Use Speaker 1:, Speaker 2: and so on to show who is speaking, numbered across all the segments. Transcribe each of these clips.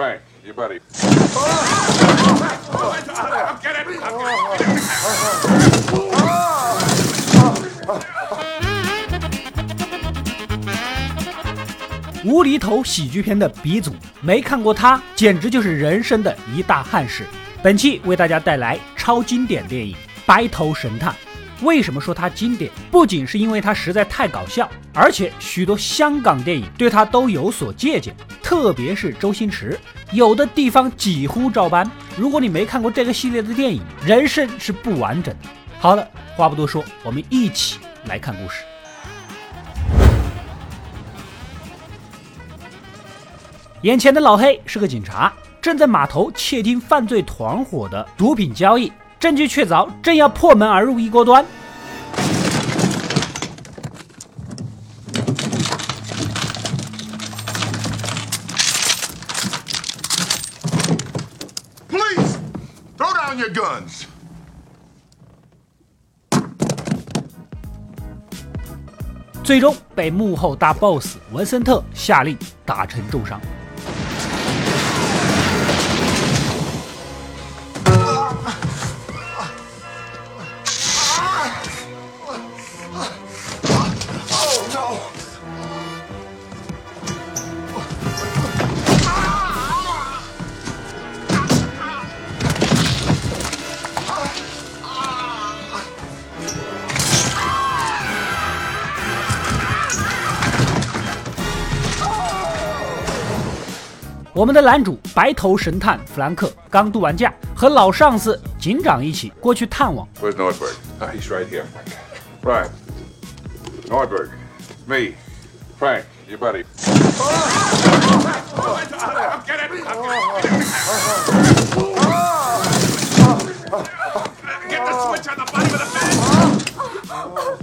Speaker 1: Frank, your buddy.
Speaker 2: 无厘头喜剧片的鼻祖，没看过他简直就是人生的一大憾事。本期为大家带来超经典电影《白头神探》。为什么说它经典？不仅是因为它实在太搞笑，而且许多香港电影对他都有所借鉴，特别是周星驰，有的地方几乎照搬。如果你没看过这个系列的电影，人生是不完整的。好了，话不多说，我们一起来看故事。眼前的老黑是个警察，正在码头窃听犯罪团伙的毒品交易。证据确凿，正要破门而入一锅端。最终被幕后大 boss 文森特下令打成重伤。我们的男主白头神探弗兰克刚度完假，和老上司警长一起过去探望。
Speaker 1: Where's Nordberg? Ah, he's right here. Right. Nordberg. Me. Frank, your buddy. Get it! Get the switch on the bottom of the bed!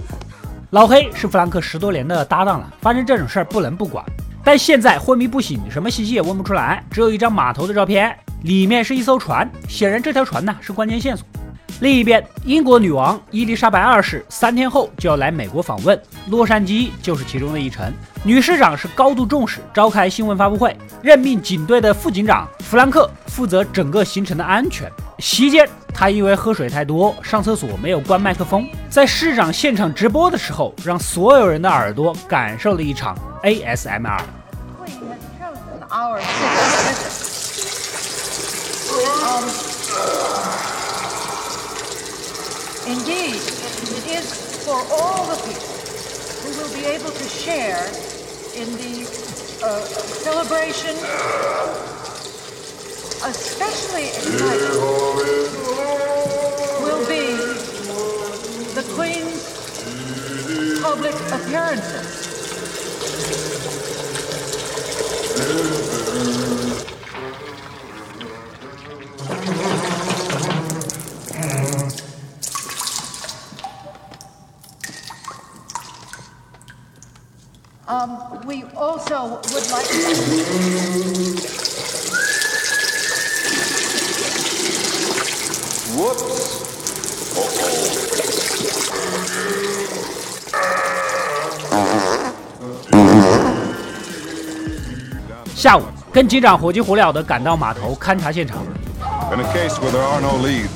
Speaker 2: 老黑是弗兰克十多年的搭档了，发生这种事儿不能不管。但现在昏迷不醒，什么信息也问不出来，只有一张码头的照片，里面是一艘船，显然这条船呢是关键线索。另一边，英国女王伊丽莎白二世三天后就要来美国访问，洛杉矶就是其中的一城。女市长是高度重视，召开新闻发布会，任命警队的副警长弗兰克负责整个行程的安全。席间，他因为喝水太多，上厕所没有关麦克风，在市长现场直播的时候，让所有人的耳朵感受了一场 ASMR。
Speaker 3: Our visit. Um, indeed, it is for all the people who will be able to share in the uh, celebration. Especially exciting will be the Queen's public appearances.
Speaker 2: 下午，跟警长火急火燎地赶到码头勘察现场。
Speaker 1: In a case where there are no leads,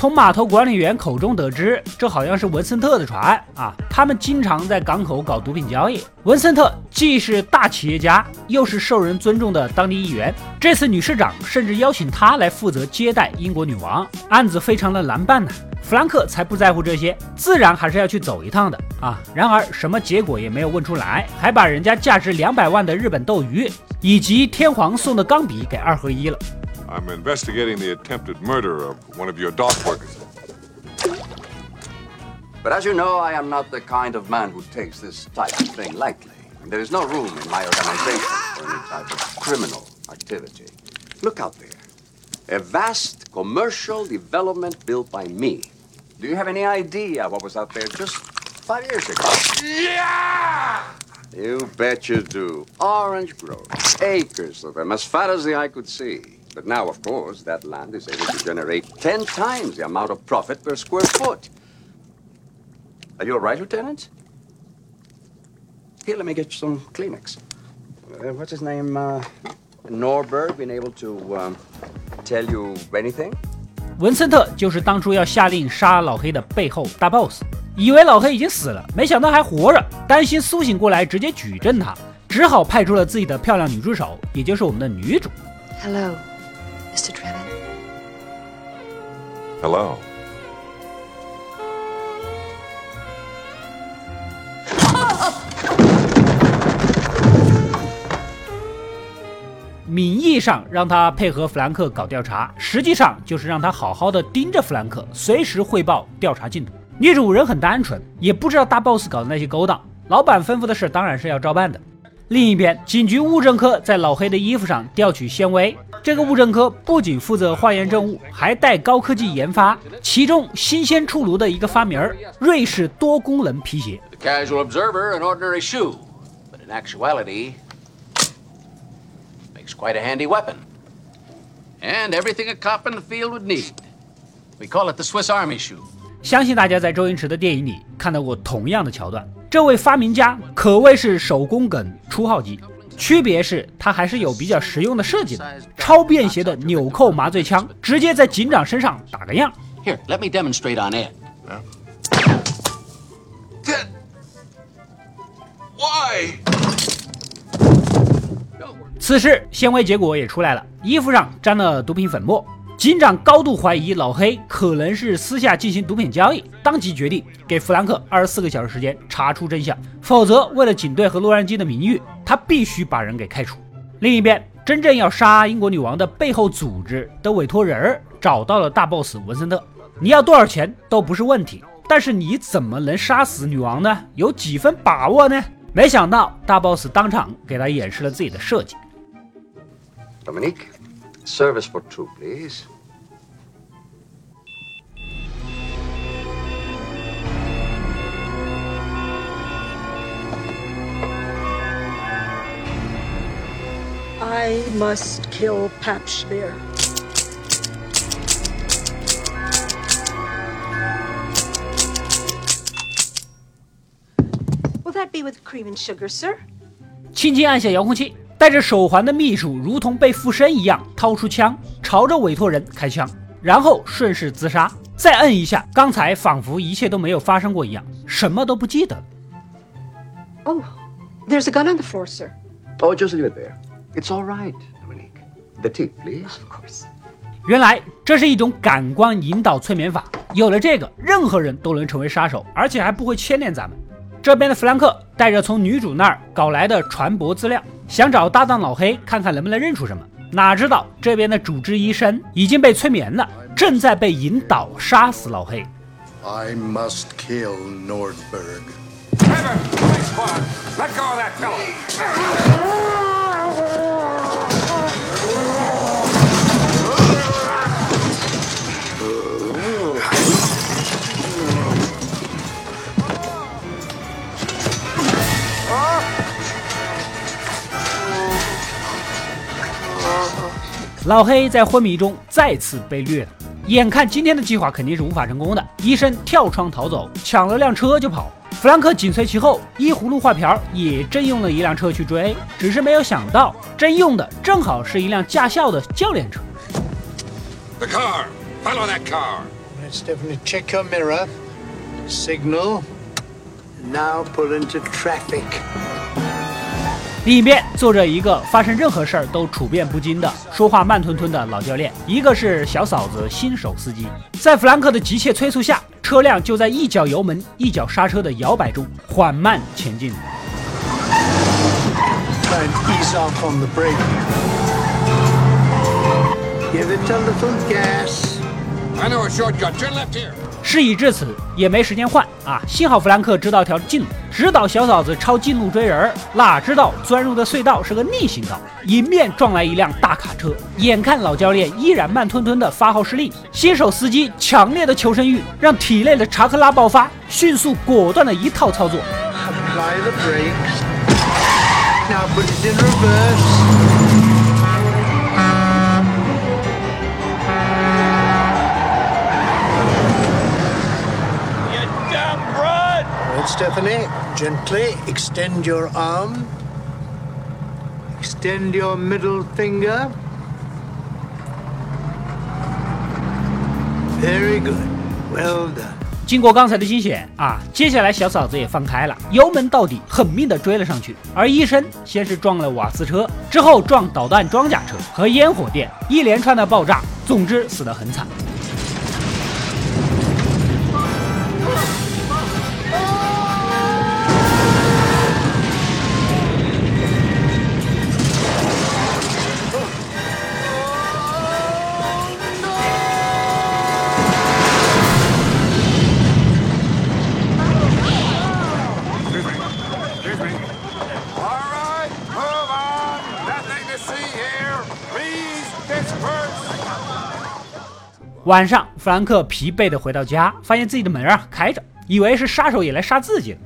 Speaker 2: 从码头管理员口中得知，这好像是文森特的船啊！他们经常在港口搞毒品交易。文森特既是大企业家，又是受人尊重的当地议员。这次女市长甚至邀请他来负责接待英国女王，案子非常的难办呢。弗兰克才不在乎这些，自然还是要去走一趟的啊！然而什么结果也没有问出来，还把人家价值两百万的日本斗鱼以及天皇送的钢笔给二合一了。
Speaker 1: I'm investigating the attempted murder of one of your dock workers.
Speaker 4: But as you know, I am not the kind of man who takes this type of thing lightly. And there is no room in my organization for any type of criminal activity. Look out there. A vast commercial development built by me. Do you have any idea what was out there just five years ago?
Speaker 1: Yeah!
Speaker 4: You bet you do. Orange groves, acres of them, as far as the eye could see. But now, of course, that land is able to generate ten times the amount of profit per square foot. Are you all right, Lieutenant? Here, let me get you some Kleenex. Uh, what's his name? Uh, Norberg been able to um, tell you anything?
Speaker 2: 文森特就是当初要下令杀老黑的背后大 boss，以为老黑已经死了，没想到还活着，担心苏醒过来直接举证他，只好派出了自己的漂亮女助手，也就是我们的女主。
Speaker 5: Hello, Mr. Trevor.
Speaker 1: Hello.
Speaker 2: 名义上让他配合弗兰克搞调查，实际上就是让他好好的盯着弗兰克，随时汇报调查进度。女主人很单纯，也不知道大 boss 搞的那些勾当，老板吩咐的事当然是要照办的。另一边，警局物证科在老黑的衣服上调取纤维。这个物证科不仅负责化验证物，还带高科技研发，其中新鲜出炉的一个发明儿——瑞士多功能皮鞋。
Speaker 6: The casual observer, an ordinary shoe, but in actuality, makes quite a handy weapon. And everything a cop in the field would need. We call it the Swiss Army shoe.
Speaker 2: 相信大家在周星驰的电影里看到过同样的桥段。这位发明家可谓是手工梗出号机，区别是它还是有比较实用的设计的。超便携的纽扣麻醉枪，直接在警长身上打个样。
Speaker 6: Here, let me demonstrate on it.
Speaker 1: Why?
Speaker 2: 此时纤维结果也出来了，衣服上沾了毒品粉末。警长高度怀疑老黑可能是私下进行毒品交易，当即决定给弗兰克二十四个小时时间查出真相，否则为了警队和洛杉矶的名誉，他必须把人给开除。另一边，真正要杀英国女王的背后组织的委托人找到了大 boss 文森特，你要多少钱都不是问题，但是你怎么能杀死女王呢？有几分把握呢？没想到大 boss 当场给他演示了自己的设计。
Speaker 4: Dominique, service for two, please.
Speaker 7: I must kill Papschbeer. Will that be with cream and sugar, sir?
Speaker 2: 轻轻按下遥控器，戴着手环的秘书如同被附身一样，掏出枪，朝着委托人开枪，然后顺势自杀。再摁一下，刚才仿佛一切都没有发生过一样，什么都不记得了。
Speaker 7: Oh, there's a gun on the floor, sir.
Speaker 4: Oh, just leave it there. It's all right, Dominique. The tip, please.
Speaker 7: Of course.
Speaker 2: 原来这是一种感官引导催眠法，有了这个，任何人都能成为杀手，而且还不会牵连咱们。这边的弗兰克带着从女主那儿搞来的船舶资料，想找搭档老黑看看能不能认出什么。哪知道这边的主治医生已经被催眠了，正在被引导杀死老黑。
Speaker 8: I must kill Nordberg.
Speaker 2: 老黑在昏迷中再次被虐了，眼看今天的计划肯定是无法成功的，医生跳窗逃走，抢了辆车就跑。弗兰克紧随其后，依葫芦画瓢也征用了一辆车去追，只是没有想到征用的正好是一辆驾校的教练车。
Speaker 1: The car. Follow that car.
Speaker 8: Let's definitely check your mirror. Signal. Now pull into traffic.
Speaker 2: 里面坐着一个发生任何事儿都处变不惊的、说话慢吞吞的老教练，一个是小嫂子新手司机。在弗兰克的急切催促下，车辆就在一脚油门、一脚刹车的摇摆中缓慢前进。
Speaker 8: Off on the a little gas.
Speaker 1: I a shortcut. Turn.
Speaker 2: 事已至此，也没时间换啊！幸好弗兰克知道条近路，指导小嫂子抄近路追人。哪知道钻入的隧道是个逆行道，迎面撞来一辆大卡车。眼看老教练依然慢吞吞的发号施令，新手司机强烈的求生欲让体内的查克拉爆发，迅速果断的一套操作。
Speaker 8: Apply the brakes. Now put it in reverse. Stephanie. Gently extend your arm. Extend your middle finger. Very good. Well done.
Speaker 2: 经过刚才的惊险啊，接下来小嫂子也放开了，油门到底，狠命的追了上去。而医生先是撞了瓦斯车，之后撞导弹装甲车和烟火店，一连串的爆炸，总之死得很惨。晚上，弗兰克疲惫的回到家，发现自己的门啊开着，以为是杀手也来杀自己了。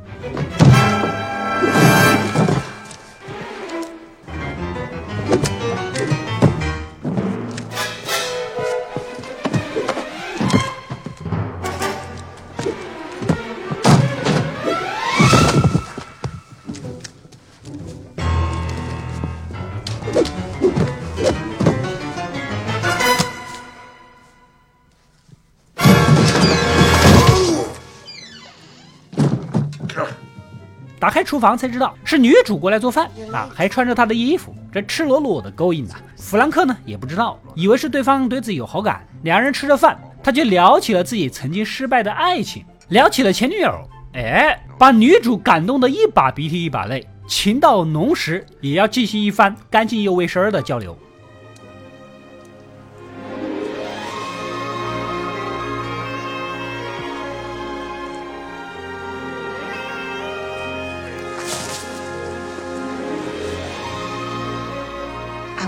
Speaker 2: 开厨房才知道是女主过来做饭啊，还穿着她的衣服，这赤裸裸的勾引呐、弗兰克呢也不知道，以为是对方对自己有好感，两人吃着饭，他就聊起了自己曾经失败的爱情，聊起了前女友，哎，把女主感动的一把鼻涕一把泪，情到浓时也要进行一番干净又卫生的交流。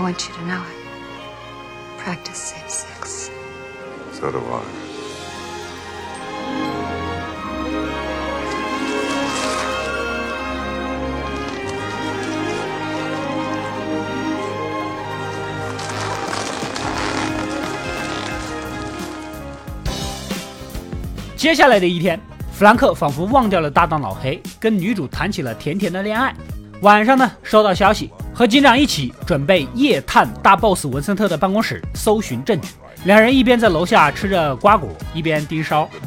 Speaker 5: Want you to know it. Practice safe sex.
Speaker 1: So do I.
Speaker 2: 《接下来的一天，弗兰克仿佛忘掉了搭档老黑，跟女主谈起了甜甜的恋爱。晚上呢，收到消息，和警长一起准备夜探大 boss 文森特的办公室，搜寻证据。两人一边在楼下吃着瓜果，一边盯梢。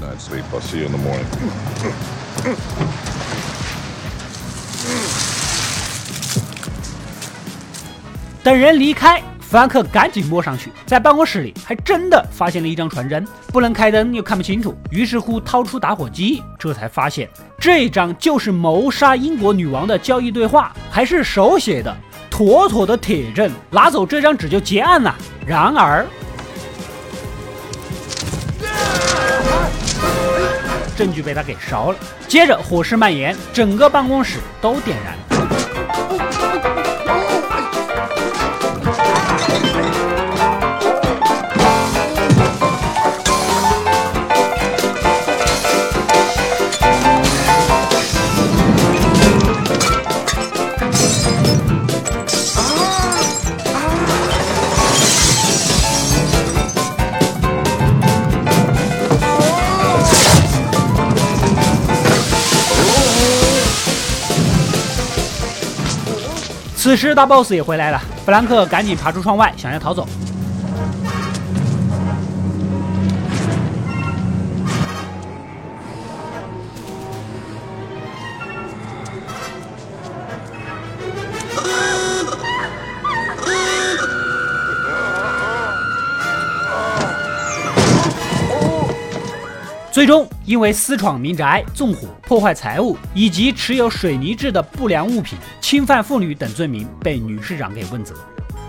Speaker 2: 等人离开，弗兰克赶紧摸上去，在办公室里还真的发现了一张传真，不能开灯又看不清楚，于是乎掏出打火机，这才发现这张就是谋杀英国女王的交易对话，还是手写的，妥妥的铁证，拿走这张纸就结案了。然而，证据被他给烧了，接着火势蔓延，整个办公室都点燃。此时大 boss 也回来了，弗兰克赶紧爬出窗外，想要逃走。最终，因为私闯民宅、纵火、破坏财物以及持有水泥制的不良物品、侵犯妇女等罪名，被女市长给问责。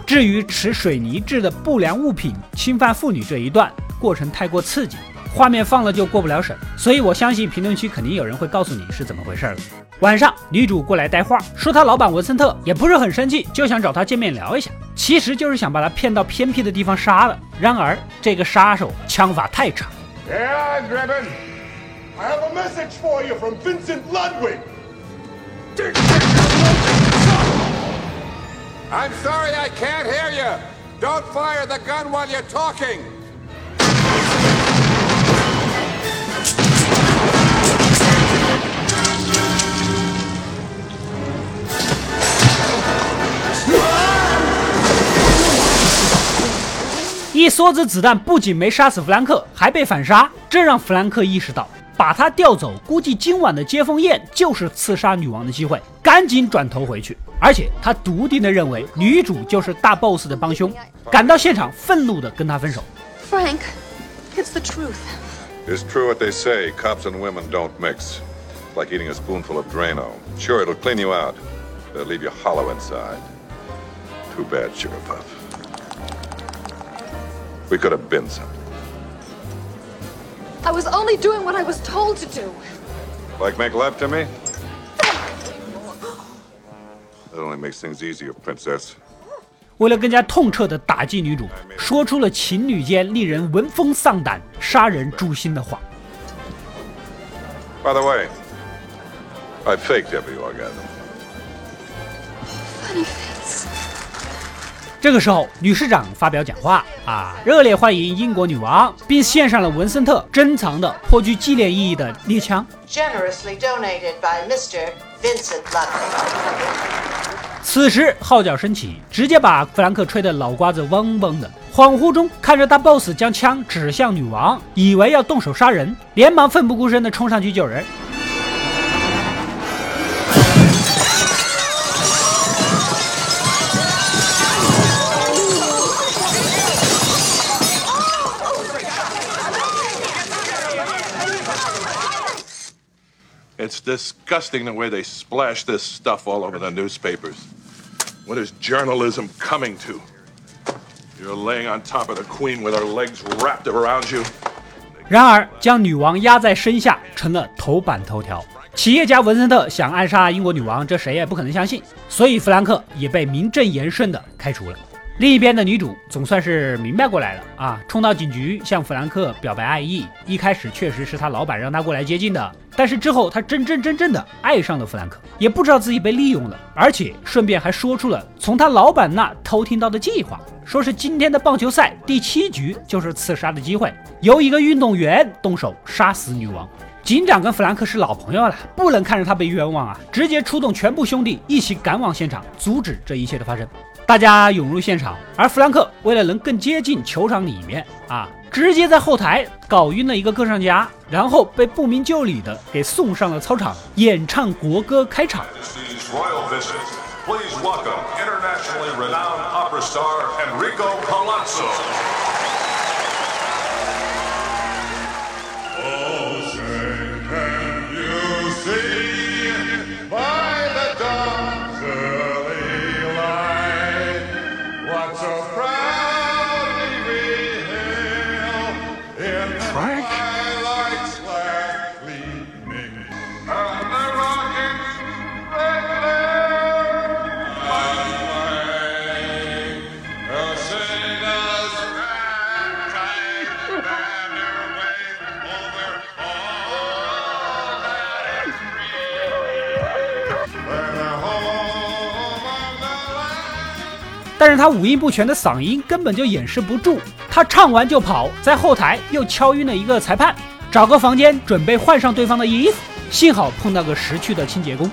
Speaker 2: 至于持水泥制的不良物品侵犯妇女这一段，过程太过刺激，画面放了就过不了审，所以我相信评论区肯定有人会告诉你是怎么回事的。晚上，女主过来带话，说她老板文森特也不是很生气，就想找她见面聊一下，其实就是想把她骗到偏僻的地方杀了。然而，这个杀手枪法太差。
Speaker 1: Yeah, Driven.
Speaker 9: I have a message for you from Vincent Ludwig.
Speaker 1: I'm sorry I can't hear you. Don't fire the gun while you're talking.
Speaker 2: 一梭子子弹不仅没杀死弗兰克，还被反杀，这让弗兰克意识到，把他调走，估计今晚的接风宴就是刺杀女王的机会，赶紧转头回去。而且他笃定地认为女主就是大 boss 的帮凶，赶到现场，愤怒地跟他分手。
Speaker 5: Frank, it's the truth.
Speaker 10: It's true what they say. Cops and women don't mix. Like eating a spoonful of Drano. Sure, it'll clean you out. But it'll leave you hollow inside. Too bad, Sugar Puff. We could have been something.
Speaker 5: I was only doing what I was told to do.
Speaker 10: Like make love to me? That only makes things easier, Princess.
Speaker 2: 为了更加痛彻地打击女主，说出了情侣间令人闻风丧胆、杀人诛心的话。
Speaker 10: By the way, I faked every orgasm.
Speaker 5: Funny.
Speaker 2: 这个时候，女市长发表讲话啊，热烈欢迎英国女王，并献上了文森特珍藏的颇具纪念意义的猎枪。
Speaker 11: Generously donated by Mr. Vincent Ludwig.
Speaker 2: 此时号角升起，直接把弗兰克吹得脑瓜子嗡嗡的。恍惚中看着大 boss 将枪指向女王，以为要动手杀人，连忙奋不顾身地冲上去救人。
Speaker 10: Disgusting the way they splash this stuff all over the newspapers. What is journalism coming to? You're laying on top of the queen with her legs wrapped around you.
Speaker 2: 然而，将女王压在身下成了头版头条。企业家文森特想暗杀英国女王，这谁也不可能相信，所以弗兰克也被名正言顺地开除了。另一边的女主总算是明白过来了啊，冲到警局向弗兰克表白爱意。一开始确实是他老板让他过来接近的，但是之后他真真正正的爱上了弗兰克，也不知道自己被利用了，而且顺便还说出了从他老板那偷听到的计划，说是今天的棒球赛第七局就是刺杀的机会，由一个运动员动手杀死女王。警长跟弗兰克是老朋友了，不能看着他被冤枉啊，直接出动全部兄弟一起赶往现场，阻止这一切的发生。大家涌入现场，而弗兰克为了能更接近球场里面啊，直接在后台搞晕了一个歌唱家，然后被不明就里的给送上了操场，演唱国歌开场。
Speaker 10: Please welcome internationally renowned opera star Enrico Palazzo.
Speaker 2: 但是他五音不全的嗓音根本就掩饰不住，他唱完就跑，在后台又敲晕了一个裁判，找个房间准备换上对方的衣服，幸好碰到个识趣的清洁工。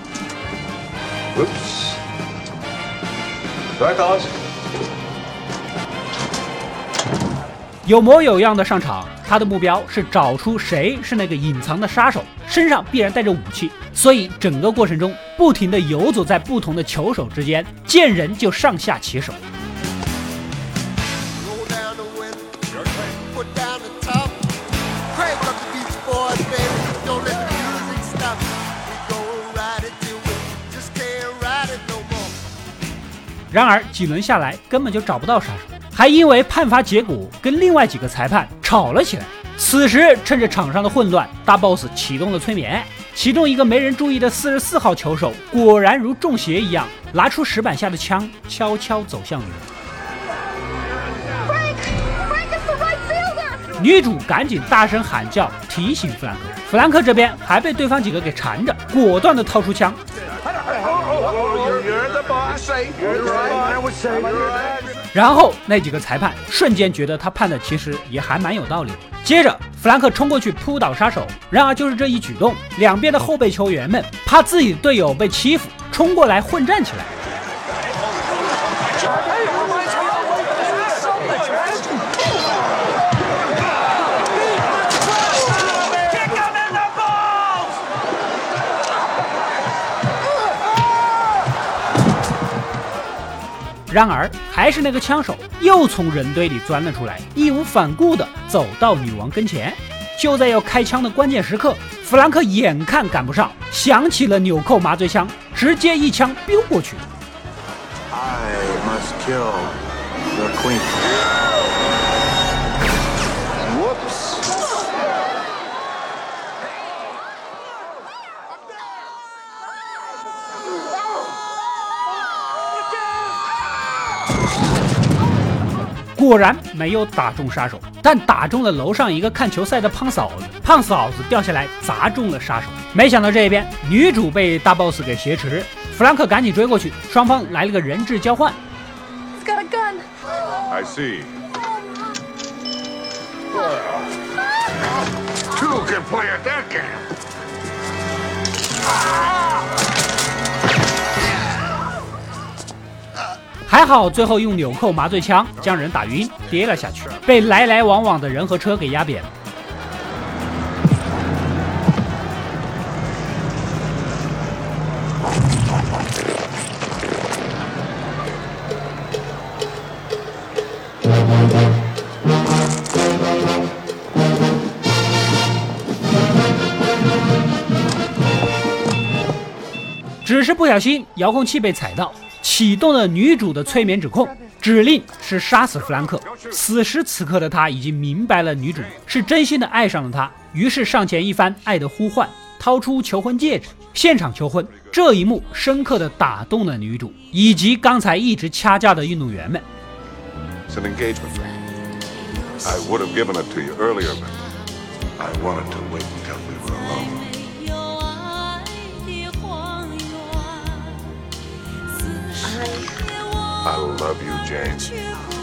Speaker 2: 有模有样的上场，他的目标是找出谁是那个隐藏的杀手，身上必然带着武器，所以整个过程中不停地游走在不同的球手之间，见人就上下其手。然而几轮下来根本就找不到杀手，还因为判罚结果跟另外几个裁判吵了起来。此时趁着场上的混乱，大 boss 启动了催眠，其中一个没人注意的四十四号球手果然如中邪一样，拿出石板下的枪，悄悄走向女
Speaker 5: 主。
Speaker 2: 女主赶紧大声喊叫，提醒弗兰克。弗兰克这边还被对方几个给缠着，果断的掏出枪。然后那几个裁判瞬间觉得他判的其实也还蛮有道理。接着，弗兰克冲过去扑倒杀手，然而就是这一举动，两边的后备球员们怕自己队友被欺负，冲过来混战起来。然而，还是那个枪手又从人堆里钻了出来，义无反顾地走到女王跟前。就在要开枪的关键时刻，弗兰克眼看赶不上，想起了纽扣麻醉枪，直接一枪丢过去。
Speaker 9: I must kill the queen.
Speaker 2: 果然没有打中杀手，但打中了楼上一个看球赛的胖嫂子。胖嫂子掉下来砸中了杀手。没想到这边女主被大 boss 给挟持，弗兰克赶紧追过去，双方来了个人质交换。
Speaker 5: He's got a gun.
Speaker 10: I see.
Speaker 9: Two can play at that game.
Speaker 2: 还好最后用纽扣麻醉枪将人打晕，跌了下去，被来来往往的人和车给压扁。只是不小心遥控器被踩到，启动了女主的催眠指控，指令是杀死弗兰克。此时此刻的他已经明白了女主是真心的爱上了他，于是上前一番爱的呼唤，掏出求婚戒指，现场求婚。这一幕深刻的打动了女主以及刚才一直掐架的运动员们。
Speaker 10: It's an I love you, Jane.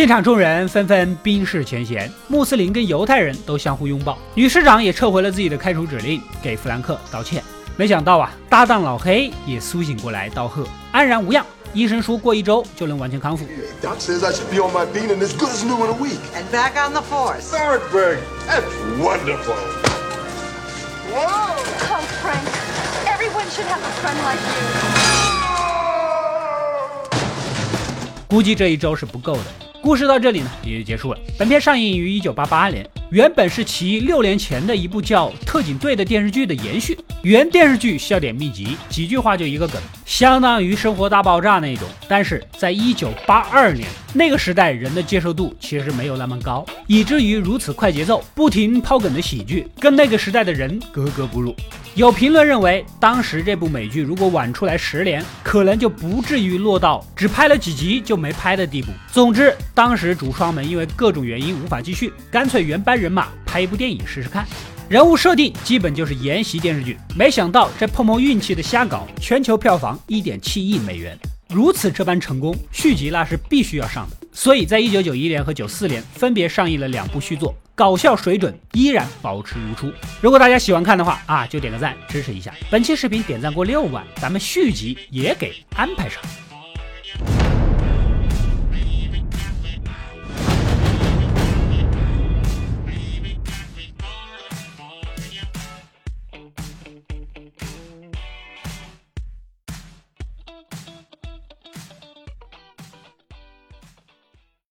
Speaker 2: 现场众人纷纷冰释前嫌，穆斯林跟犹太人都相互拥抱，女市长也撤回了自己的开除指令，给弗兰克道歉。没想到啊，搭档老黑也苏醒过来道贺，安然无恙。医生说过一周就能完全康复。
Speaker 5: Oh.
Speaker 2: 估计这一周是不够的。故事到这里呢也就结束了。本片上映于一九八八年，原本是其六年前的一部叫《特警队》的电视剧的延续。原电视剧笑点密集，几句话就一个梗，相当于《生活大爆炸》那种。但是在一九八二年那个时代，人的接受度其实没有那么高，以至于如此快节奏、不停抛梗的喜剧，跟那个时代的人格格不入。有评论认为，当时这部美剧如果晚出来十年，可能就不至于落到只拍了几集就没拍的地步。总之，当时主创们因为各种原因无法继续，干脆原班人马拍一部电影试试看。人物设定基本就是沿袭电视剧，没想到这碰碰运气的瞎搞，全球票房一点七亿美元，如此这般成功，续集那是必须要上的。所以在一九九一年和九四年分别上映了两部续作，搞笑水准依然保持如初。如果大家喜欢看的话啊，就点个赞支持一下。本期视频点赞过六万，咱们续集也给安排上。